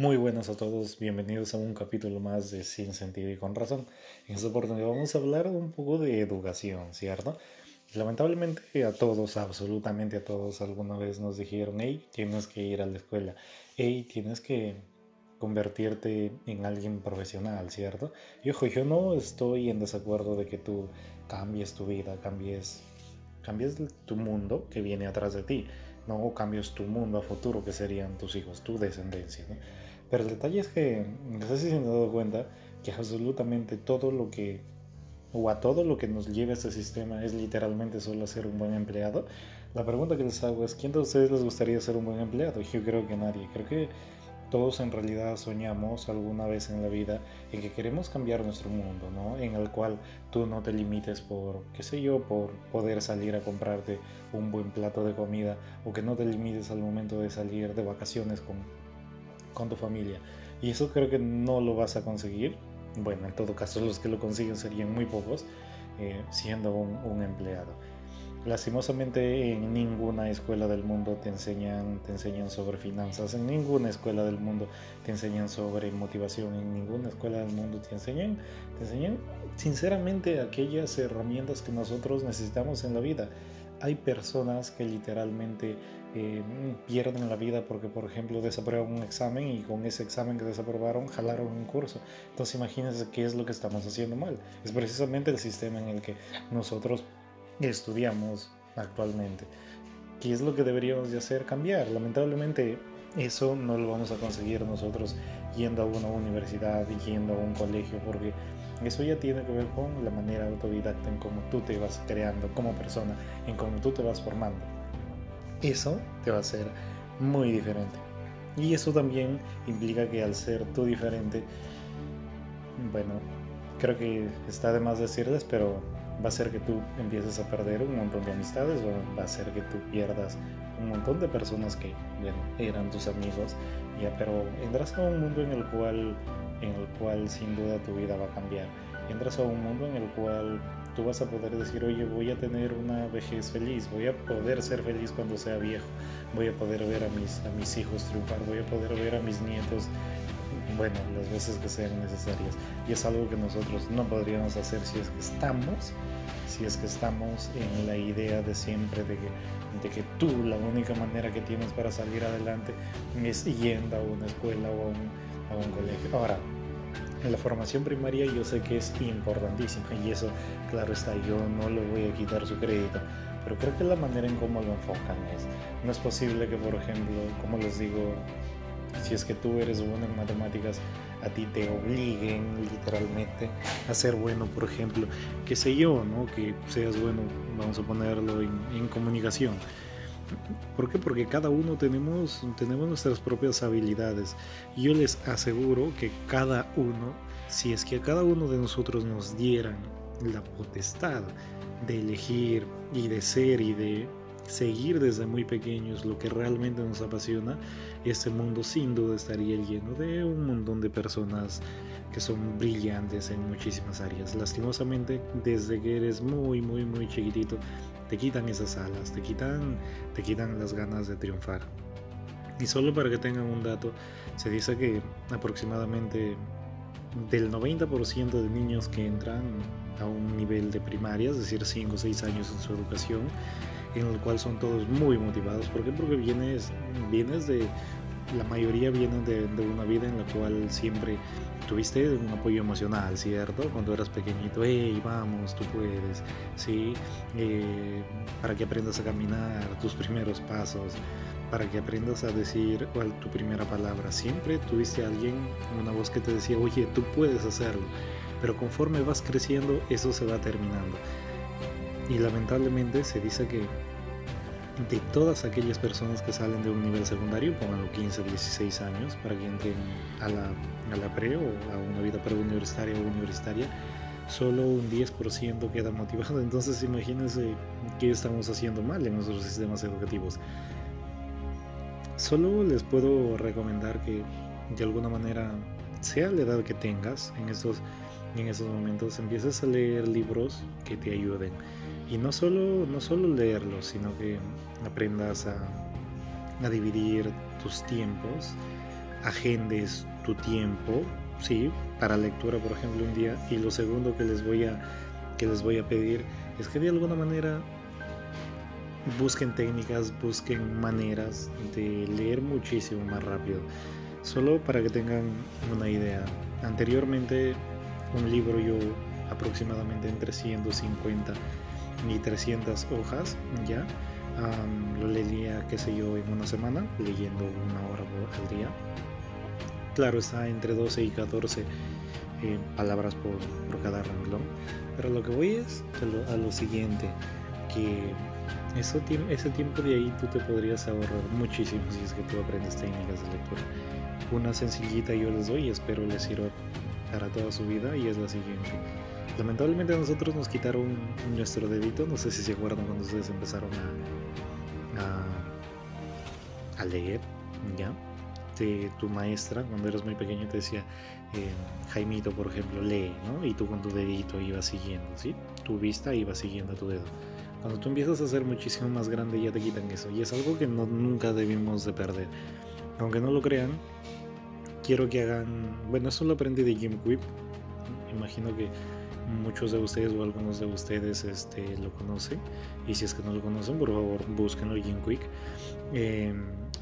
Muy buenas a todos, bienvenidos a un capítulo más de Sin Sentido y con Razón. En esta oportunidad vamos a hablar un poco de educación, ¿cierto? Lamentablemente a todos, absolutamente a todos, alguna vez nos dijeron, hey, tienes que ir a la escuela, hey, tienes que convertirte en alguien profesional, ¿cierto? Y ojo, yo no estoy en desacuerdo de que tú cambies tu vida, cambies, cambies tu mundo que viene atrás de ti, no cambies tu mundo a futuro que serían tus hijos, tu descendencia, ¿no? Pero el detalle es que, no sé si se han dado cuenta, que absolutamente todo lo que, o a todo lo que nos lleva este sistema es literalmente solo ser un buen empleado. La pregunta que les hago es, ¿quién de ustedes les gustaría ser un buen empleado? Yo creo que nadie. Creo que todos en realidad soñamos alguna vez en la vida en que queremos cambiar nuestro mundo, ¿no? En el cual tú no te limites por, qué sé yo, por poder salir a comprarte un buen plato de comida o que no te limites al momento de salir de vacaciones con con tu familia. Y eso creo que no lo vas a conseguir. Bueno, en todo caso los que lo consiguen serían muy pocos, eh, siendo un, empleado. Lastimosamente en ninguna escuela del mundo te enseñan, te enseñan sobre finanzas, en ninguna escuela del mundo te enseñan sobre motivación, en ninguna escuela del mundo te enseñan, te enseñan sinceramente aquellas herramientas que nosotros necesitamos en la vida hay personas que literalmente eh, pierden la vida porque, por ejemplo, desaprueban un examen y con ese examen que desaprobaron jalaron un curso. Entonces imagínense qué es lo que estamos haciendo mal. Es precisamente el sistema en el que nosotros estudiamos actualmente. ¿Qué es lo que deberíamos de hacer? Cambiar. Lamentablemente eso no lo vamos a conseguir nosotros yendo a una universidad yendo a un colegio porque eso ya tiene que ver con la manera autodidacta en cómo tú te vas creando como persona, en cómo tú te vas formando. Eso te va a hacer muy diferente. Y eso también implica que al ser tú diferente, bueno, creo que está de más decirles, pero va a hacer que tú empieces a perder un montón de amistades, o va a hacer que tú pierdas un montón de personas que, bueno, eran tus amigos, ya, pero entras a un mundo en el cual en el cual sin duda tu vida va a cambiar. Entras a un mundo en el cual tú vas a poder decir, oye, voy a tener una vejez feliz, voy a poder ser feliz cuando sea viejo, voy a poder ver a mis, a mis hijos triunfar, voy a poder ver a mis nietos, bueno, las veces que sean necesarias. Y es algo que nosotros no podríamos hacer si es que estamos, si es que estamos en la idea de siempre de que, de que tú la única manera que tienes para salir adelante es yendo a una escuela o a un a un colegio. Ahora, en la formación primaria yo sé que es importantísima y eso, claro está, yo no le voy a quitar su crédito, pero creo que la manera en cómo lo enfocan es, no es posible que, por ejemplo, como les digo, si es que tú eres bueno en matemáticas, a ti te obliguen literalmente a ser bueno, por ejemplo, qué sé yo, ¿no? Que seas bueno, vamos a ponerlo en, en comunicación ¿Por qué? Porque cada uno tenemos, tenemos nuestras propias habilidades. Yo les aseguro que cada uno, si es que a cada uno de nosotros nos dieran la potestad de elegir y de ser y de seguir desde muy pequeños lo que realmente nos apasiona, este mundo sin duda estaría lleno de un montón de personas que son brillantes en muchísimas áreas. Lastimosamente, desde que eres muy, muy, muy chiquitito, te quitan esas alas, te quitan, te quitan las ganas de triunfar. Y solo para que tengan un dato, se dice que aproximadamente del 90% de niños que entran a un nivel de primaria, es decir, 5 o 6 años en su educación, en el cual son todos muy motivados. ¿Por qué? Porque vienes, vienes de, la mayoría vienen de, una vida en la cual siempre tuviste un apoyo emocional, ¿cierto? Cuando eras pequeñito, hey, vamos, tú puedes, ¿sí? Eh, para que aprendas a caminar, tus primeros pasos, para que aprendas a decir cuál tu primera palabra. Siempre tuviste a alguien, una voz que te decía, oye, tú puedes hacerlo. Pero conforme vas creciendo, eso se va terminando. Y lamentablemente se dice que de todas aquellas personas que salen de un nivel secundario, los 15, 16 años, para que entren a la, a la pre o a una vida preuniversitaria o universitaria, solo un 10% queda motivado. Entonces imagínense qué estamos haciendo mal en nuestros sistemas educativos. Solo les puedo recomendar que de alguna manera, sea la edad que tengas en estos, en estos momentos, empieces a leer libros que te ayuden y no solo, no solo leerlos, sino que aprendas a, a dividir tus tiempos agendes tu tiempo, sí, para lectura, por ejemplo, un día. Y lo segundo que les voy a, que les voy a pedir es que de alguna manera busquen técnicas, busquen maneras de leer muchísimo más rápido. Solo para que tengan una idea. Anteriormente un libro yo aproximadamente entre 150 y 300 hojas ya. lo leía, qué sé yo, en una semana, leyendo una hora al día. Claro, está entre 12 y 14 eh, palabras por, cada renglón. Pero lo que voy es a lo, siguiente, que eso, ese tiempo de ahí tú te podrías ahorrar muchísimo si es que tú aprendes técnicas de lectura. Una sencillita yo les doy y espero les sirva para toda su vida y es la siguiente. Lamentablemente a nosotros nos quitaron nuestro dedito, no sé si se acuerdan cuando ustedes empezaron a, a, leer, ¿ya? De tu maestra, cuando eras muy pequeño te decía, eh, Jaimito, por ejemplo, lee, ¿no? Y tú con tu dedito ibas siguiendo, ¿sí? Tu vista iba siguiendo a tu dedo. Cuando tú empiezas a ser muchísimo más grande ya te quitan eso y es algo que no, nunca debimos de perder. Aunque no lo crean, quiero que hagan, bueno, eso lo aprendí de Jim Quip, imagino que muchos de ustedes o algunos de ustedes este, lo conocen y si es que no lo conocen por favor búsquenlo Jim Quick eh,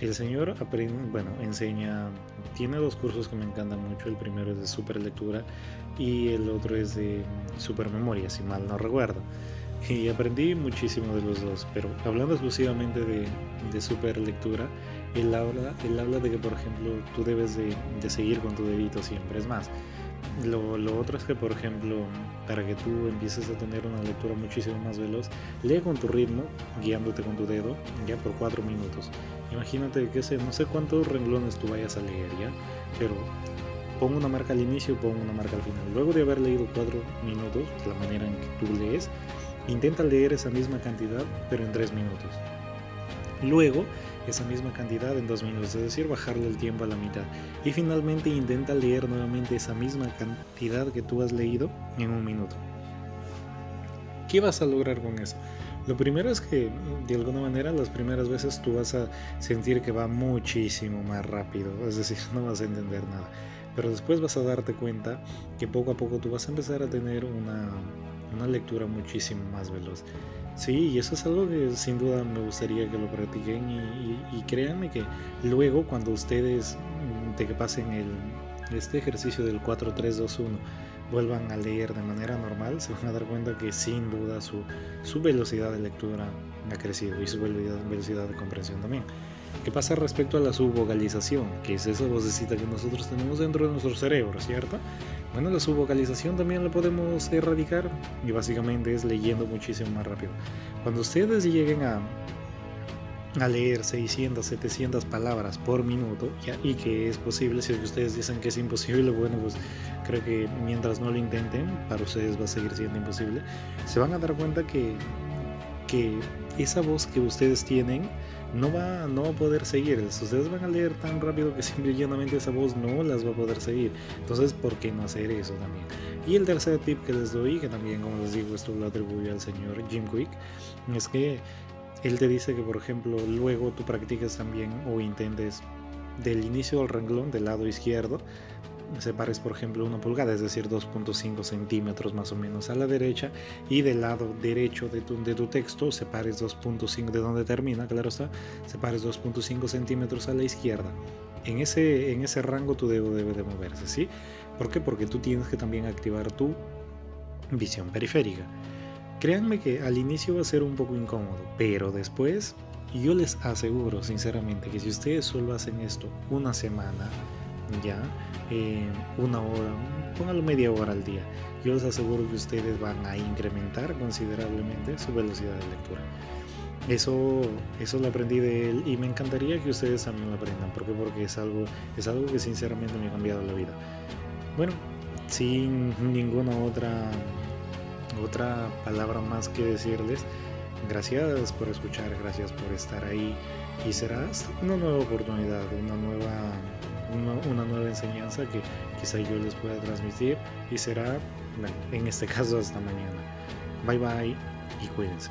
el señor aprende, bueno, enseña, tiene dos cursos que me encantan mucho, el primero es de super lectura y el otro es de super memoria, si mal no recuerdo. Y aprendí muchísimo de los dos, pero hablando exclusivamente de, de super lectura, él habla, él habla de que, por ejemplo, tú debes de, de seguir con tu dedito siempre. Es más, lo, otro es que, por ejemplo, para que tú empieces a tener una lectura muchísimo más veloz, lee con tu ritmo, guiándote con tu dedo, ya por cuatro minutos. Imagínate que sé, no sé cuántos renglones tú vayas a leer, ya, pero pon una marca al inicio, pon una marca al final. Luego de haber leído cuatro minutos, la manera en que tú lees, intenta leer esa misma cantidad, pero en tres minutos. Luego, esa misma cantidad en dos minutos, es decir, bajarle el tiempo a la mitad. Y finalmente intenta leer nuevamente esa misma cantidad que tú has leído en un minuto. ¿Qué vas a lograr con eso? Lo primero es que de alguna manera las primeras veces tú vas a sentir que va muchísimo más rápido, es decir, no vas a entender nada. Pero después vas a darte cuenta que poco a poco tú vas a empezar a tener una, una lectura muchísimo más veloz. Sí, y eso es algo que sin duda me gustaría que lo practiquen y, créanme que luego cuando ustedes de que pasen el, este ejercicio del 4-3-2-1 vuelvan a leer de manera normal, se van a dar cuenta que sin duda su, su velocidad de lectura ha crecido y su velocidad de comprensión también. ¿Qué pasa respecto a la subvocalización? Que es esa vocecita que nosotros tenemos dentro de nuestro cerebro, ¿cierto? Bueno, la subvocalización también la podemos erradicar y básicamente es leyendo muchísimo más rápido. Cuando ustedes lleguen a, a leer 600, 700 palabras por minuto y que es posible, si ustedes dicen que es imposible, bueno, pues creo que mientras no lo intenten, para ustedes va a seguir siendo imposible, se van a dar cuenta que, que esa voz que ustedes tienen no va, no a poder seguir. Ustedes van a leer tan rápido que simplemente esa voz no las va a poder seguir. Entonces, ¿por qué no hacer eso también? Y el tercer tip que les doy, que también, como les digo, esto lo atribuyo al señor Jim Quick, es que él te dice que, por ejemplo, luego tú practiques también o intentes del inicio del renglón del lado izquierdo separes por ejemplo una pulgada, es decir 2.5 centímetros más o menos a la derecha y del lado derecho de tu, texto separes 2.5 de donde termina, claro está, separes 2.5 centímetros a la izquierda. En ese, en ese rango tu dedo debe de moverse, ¿sí? ¿Por qué? Porque tú tienes que también activar tu visión periférica. Créanme que al inicio va a ser un poco incómodo, pero después yo les aseguro sinceramente que si ustedes solo hacen esto una semana, ya eh, una hora, póngalo media hora al día. Yo les aseguro que ustedes van a incrementar considerablemente su velocidad de lectura. Eso, eso lo aprendí de él y me encantaría que ustedes también lo aprendan. ¿Por Porque es algo, es algo que sinceramente me ha cambiado la vida. Bueno, sin ninguna otra, otra palabra más que decirles, gracias por escuchar, gracias por estar ahí y será una nueva oportunidad, una nueva una, nueva enseñanza que quizá yo les pueda transmitir y será, en este caso hasta mañana. Bye bye y cuídense.